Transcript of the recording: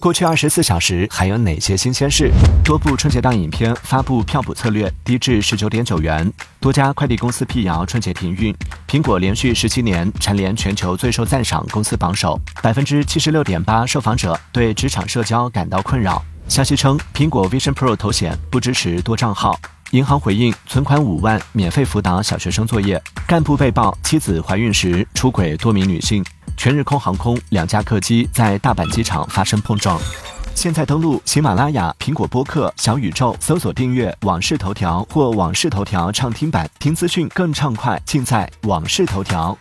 过去二十四小时还有哪些新鲜事？多部春节档影片发布票补策略，低至十九点九元。多家快递公司辟谣春节停运。苹果连续十七年蝉联全球最受赞赏公司榜首。百分之七十六点八受访者对职场社交感到困扰。消息称，苹果 Vision Pro 头显不支持多账号。银行回应存款五万免费辅导小学生作业。干部被曝妻子怀孕时出轨多名女性。全日空航空两架客机在大阪机场发生碰撞。现在登录喜马拉雅、苹果播客、小宇宙，搜索订阅“往事头条”或“往事头条畅听版”，听资讯更畅快，尽在“往事头条”。